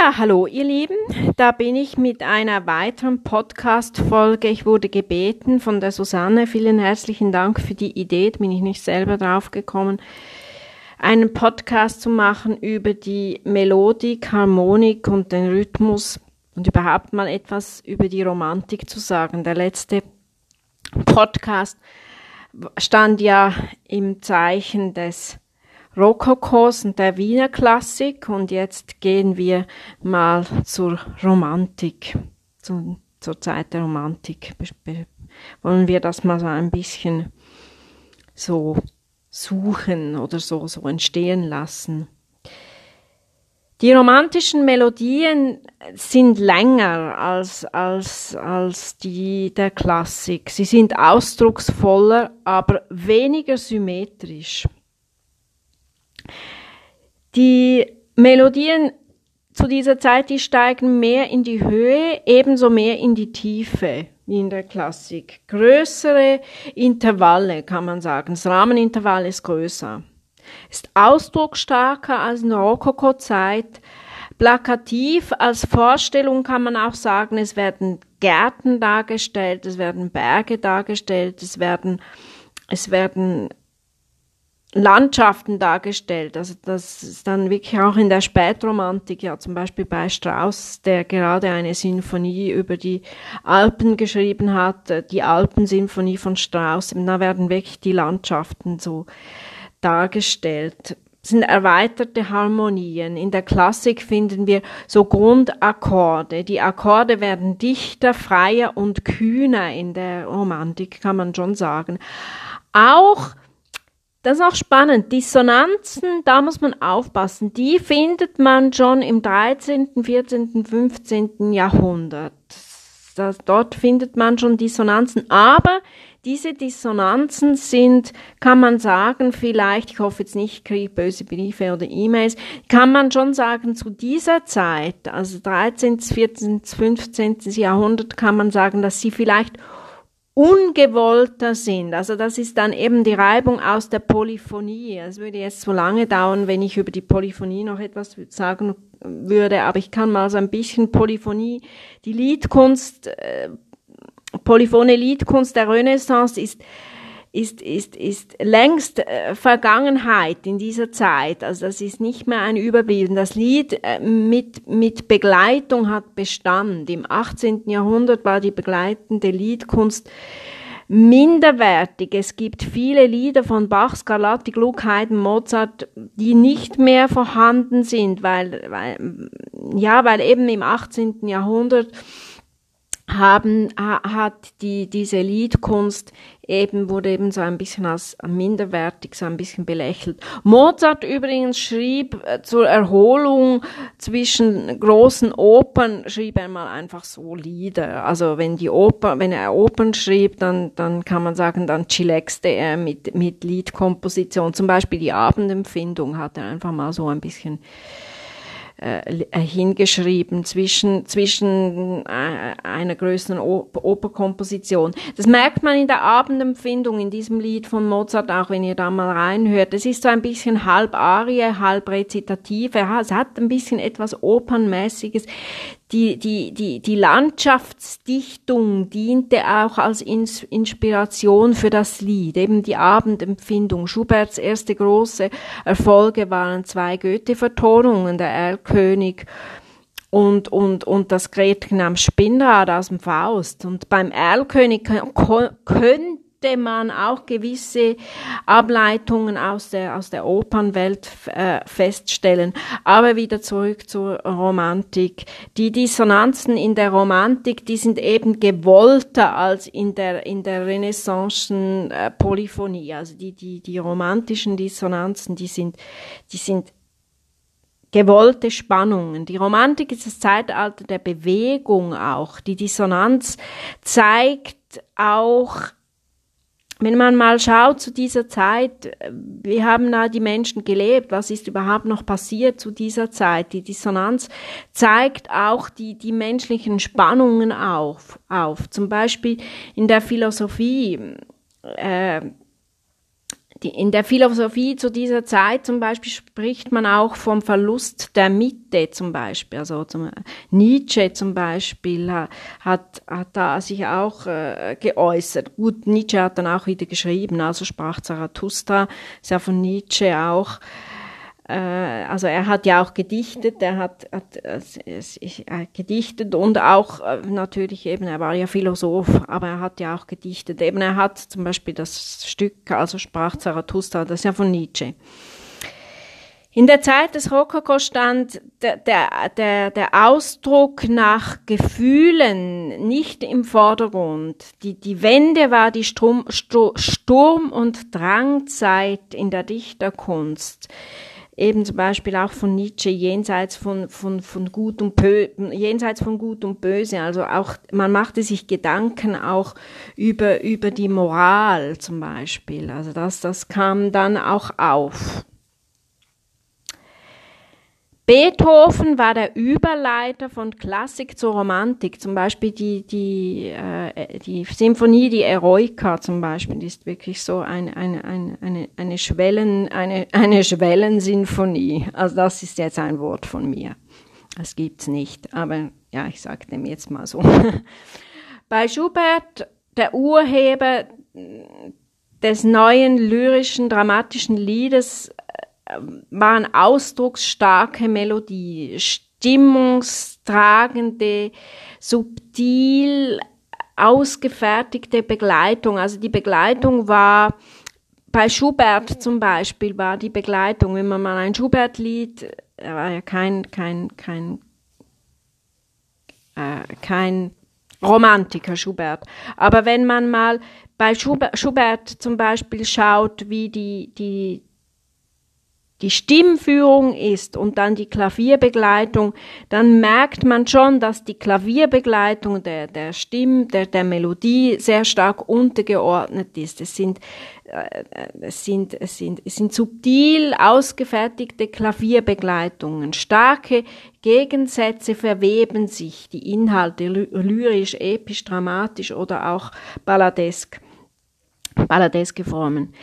Ja, hallo ihr Lieben, da bin ich mit einer weiteren Podcast-Folge. Ich wurde gebeten von der Susanne, vielen herzlichen Dank für die Idee, da bin ich nicht selber drauf gekommen, einen Podcast zu machen über die Melodik, Harmonik und den Rhythmus und überhaupt mal etwas über die Romantik zu sagen. Der letzte Podcast stand ja im Zeichen des Rokokos und der Wiener Klassik und jetzt gehen wir mal zur Romantik, zu, zur Zeit der Romantik. Wollen wir das mal so ein bisschen so suchen oder so, so entstehen lassen. Die romantischen Melodien sind länger als, als, als die der Klassik. Sie sind ausdrucksvoller, aber weniger symmetrisch. Die Melodien zu dieser Zeit, die steigen mehr in die Höhe, ebenso mehr in die Tiefe wie in der Klassik. Größere Intervalle kann man sagen. Das Rahmenintervall ist größer. Ist ausdrucksstarker als in der Rokoko-Zeit. Plakativ als Vorstellung kann man auch sagen, es werden Gärten dargestellt, es werden Berge dargestellt, es werden, es werden Landschaften dargestellt. Also das ist dann wirklich auch in der Spätromantik, ja zum Beispiel bei Strauss, der gerade eine Sinfonie über die Alpen geschrieben hat, äh, die Alpensinfonie von Strauss. Da werden wirklich die Landschaften so dargestellt sind erweiterte Harmonien. In der Klassik finden wir so Grundakkorde. Die Akkorde werden dichter, freier und kühner in der Romantik, kann man schon sagen. Auch das ist auch spannend. Dissonanzen, da muss man aufpassen. Die findet man schon im 13., 14., 15. Jahrhundert. Das, dort findet man schon Dissonanzen. Aber diese Dissonanzen sind, kann man sagen, vielleicht, ich hoffe jetzt nicht, ich kriege böse Briefe oder E-Mails, kann man schon sagen, zu dieser Zeit, also 13., 14., 15. Jahrhundert, kann man sagen, dass sie vielleicht ungewollter sind. Also das ist dann eben die Reibung aus der Polyphonie. Es würde jetzt zu lange dauern, wenn ich über die Polyphonie noch etwas sagen würde, aber ich kann mal so ein bisschen Polyphonie, die Liedkunst, äh, polyphone Liedkunst der Renaissance ist ist, ist, ist längst äh, Vergangenheit in dieser Zeit. Also das ist nicht mehr ein Überblieben. Das Lied äh, mit, mit Begleitung hat Bestand. Im 18. Jahrhundert war die begleitende Liedkunst minderwertig. Es gibt viele Lieder von Bach, Scarlatti, Gluck, Haydn, Mozart, die nicht mehr vorhanden sind, weil, weil, ja, weil eben im 18. Jahrhundert haben, hat die, diese Liedkunst eben, wurde eben so ein bisschen als minderwertig, so ein bisschen belächelt. Mozart übrigens schrieb äh, zur Erholung zwischen großen Opern, schrieb er mal einfach so Lieder. Also wenn die Oper, wenn er Opern schrieb, dann, dann kann man sagen, dann chillaxte er mit, mit Liedkomposition. Zum Beispiel die Abendempfindung hat er einfach mal so ein bisschen hingeschrieben zwischen, zwischen äh, einer größeren Operkomposition. Das merkt man in der Abendempfindung in diesem Lied von Mozart, auch wenn ihr da mal reinhört. Es ist so ein bisschen halb Arie, halb Rezitativ. Es hat ein bisschen etwas Opernmäßiges die, die, die, die Landschaftsdichtung diente auch als Ins Inspiration für das Lied, eben die Abendempfindung. Schuberts erste große Erfolge waren zwei Goethe-Vertonungen, der Erlkönig und, und, und das Gretchen am Spinnrad aus dem Faust. Und beim Erlkönig könnte man auch gewisse Ableitungen aus der, aus der Opernwelt äh, feststellen. Aber wieder zurück zur Romantik. Die Dissonanzen in der Romantik, die sind eben gewollter als in der, in der renaissancen äh, Polyphonie. Also die, die, die romantischen Dissonanzen, die sind, die sind gewollte Spannungen. Die Romantik ist das Zeitalter der Bewegung auch. Die Dissonanz zeigt auch wenn man mal schaut zu dieser Zeit, wie haben da die Menschen gelebt? Was ist überhaupt noch passiert zu dieser Zeit? Die Dissonanz zeigt auch die, die menschlichen Spannungen auf, auf. Zum Beispiel in der Philosophie, äh, die, in der Philosophie zu dieser Zeit zum Beispiel spricht man auch vom Verlust der Mitte zum Beispiel. Also zum, Nietzsche zum Beispiel hat, hat da sich auch äh, geäußert. Gut, Nietzsche hat dann auch wieder geschrieben, also sprach Zarathustra, ist ja von Nietzsche auch also er hat ja auch gedichtet, er hat, hat äh, äh, gedichtet und auch äh, natürlich eben, er war ja Philosoph, aber er hat ja auch gedichtet. Eben er hat zum Beispiel das Stück, also sprach Zarathustra, das ist ja von Nietzsche. In der Zeit des Rokoko stand der, der, der, der Ausdruck nach Gefühlen nicht im Vordergrund. Die, die Wende war die Strum, Sturm- und Drangzeit in der Dichterkunst eben zum Beispiel auch von Nietzsche jenseits von, von, von Gut und Bö jenseits von Gut und Böse. Also auch, man machte sich Gedanken auch über, über die Moral zum Beispiel. Also das, das kam dann auch auf. Beethoven war der Überleiter von Klassik zur Romantik. Zum Beispiel die, die, äh, die Symphonie, die Eroica zum Beispiel, die ist wirklich so eine, eine, eine, eine, Schwellen, eine, eine Schwellensinfonie. Also das ist jetzt ein Wort von mir. Das gibt's nicht, aber ja, ich sage dem jetzt mal so. Bei Schubert, der Urheber des neuen lyrischen, dramatischen Liedes, waren ausdrucksstarke Melodie, stimmungstragende, subtil ausgefertigte Begleitung. Also die Begleitung war bei Schubert zum Beispiel war die Begleitung, wenn man mal ein Schubert-Lied, er war ja kein, kein, kein, äh, kein Romantiker Schubert, aber wenn man mal bei Schubert, Schubert zum Beispiel schaut, wie die, die, die Stimmführung ist und dann die Klavierbegleitung, dann merkt man schon, dass die Klavierbegleitung der, der Stimme, der, der Melodie sehr stark untergeordnet ist. Es sind, äh, es sind, es sind, es sind subtil ausgefertigte Klavierbegleitungen. Starke Gegensätze verweben sich, die Inhalte lyrisch, episch, dramatisch oder auch balladesk, balladeske Formen.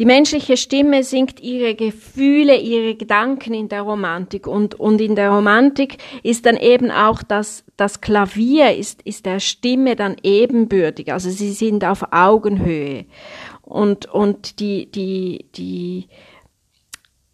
Die menschliche Stimme singt ihre Gefühle, ihre Gedanken in der Romantik und, und in der Romantik ist dann eben auch das, das Klavier ist, ist der Stimme dann ebenbürtig. Also sie sind auf Augenhöhe. Und, und die, die, die,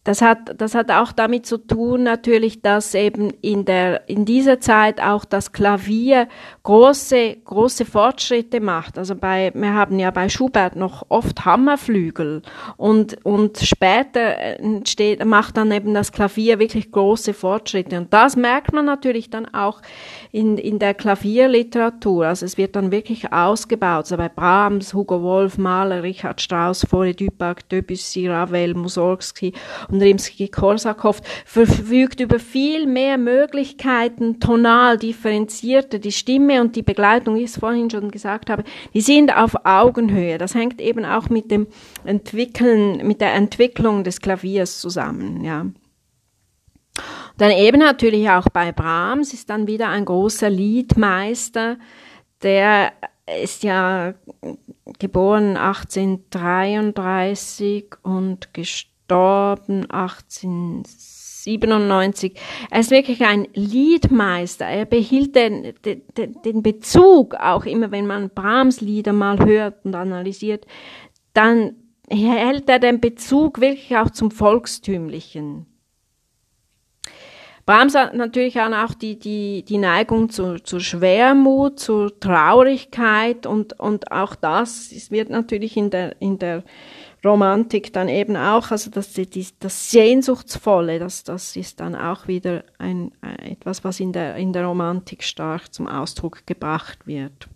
das hat, das hat auch damit zu tun, natürlich, dass eben in der, in dieser Zeit auch das Klavier große, große Fortschritte macht. Also bei, wir haben ja bei Schubert noch oft Hammerflügel und, und später entsteht, macht dann eben das Klavier wirklich große Fortschritte. Und das merkt man natürlich dann auch in, in der Klavierliteratur. Also es wird dann wirklich ausgebaut. Also bei Brahms, Hugo Wolf, Mahler, Richard Strauss, Fore Dupac, Debussy, Ravel, Mussorgsky Rimsky-Korsakow verfügt über viel mehr Möglichkeiten, tonal differenzierte. Die Stimme und die Begleitung, wie ich es vorhin schon gesagt habe, die sind auf Augenhöhe. Das hängt eben auch mit dem Entwickeln, mit der Entwicklung des Klaviers zusammen, ja. Dann eben natürlich auch bei Brahms ist dann wieder ein großer Liedmeister, der ist ja geboren 1833 und gestorben 1897. Er ist wirklich ein Liedmeister. Er behielt den, den, den Bezug auch immer, wenn man Brahms Lieder mal hört und analysiert, dann hält er den Bezug wirklich auch zum Volkstümlichen. Brahms hat natürlich auch die, die, die Neigung zur, zur Schwermut, zur Traurigkeit und, und auch das wird natürlich in der, in der Romantik dann eben auch, also das, das, das Sehnsuchtsvolle, das, das ist dann auch wieder ein, etwas, was in der, in der Romantik stark zum Ausdruck gebracht wird.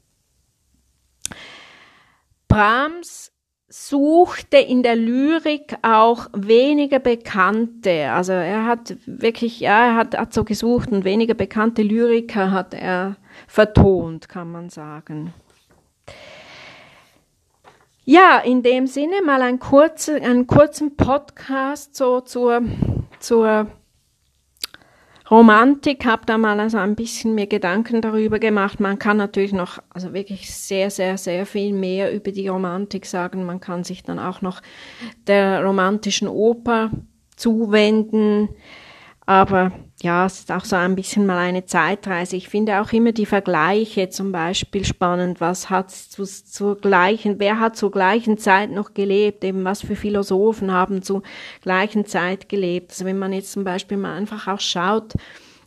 Brahms suchte in der Lyrik auch weniger bekannte, also er hat wirklich, ja, er hat, hat so gesucht und weniger bekannte Lyriker hat er vertont, kann man sagen. Ja, in dem Sinne mal ein kurzer, einen kurzen Podcast so zur, zur Romantik, habe da mal also ein bisschen mir Gedanken darüber gemacht. Man kann natürlich noch, also wirklich sehr, sehr, sehr viel mehr über die Romantik sagen. Man kann sich dann auch noch der romantischen Oper zuwenden. Aber ja, es ist auch so ein bisschen mal eine Zeitreise. Ich finde auch immer die Vergleiche zum Beispiel spannend. Was hat zu, zur gleichen, wer hat zur gleichen Zeit noch gelebt? Eben was für Philosophen haben zur gleichen Zeit gelebt? Also wenn man jetzt zum Beispiel mal einfach auch schaut,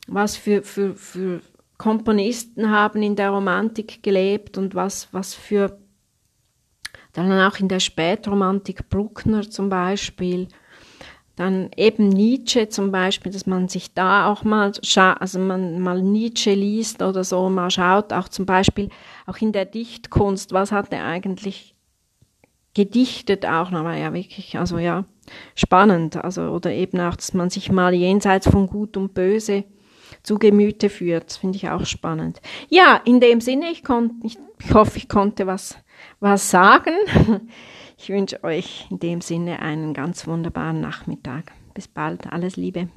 was für, für, für Komponisten haben in der Romantik gelebt und was, was für, dann auch in der Spätromantik Bruckner zum Beispiel, dann eben Nietzsche zum Beispiel, dass man sich da auch mal also man mal Nietzsche liest oder so, mal schaut, auch zum Beispiel auch in der Dichtkunst, was hat er eigentlich gedichtet auch, aber ja wirklich, also ja, spannend, also oder eben auch, dass man sich mal jenseits von Gut und Böse zu Gemüte führt, finde ich auch spannend. Ja, in dem Sinne, ich, konnte, ich, ich hoffe, ich konnte was, was sagen. Ich wünsche euch in dem Sinne einen ganz wunderbaren Nachmittag. Bis bald, alles Liebe.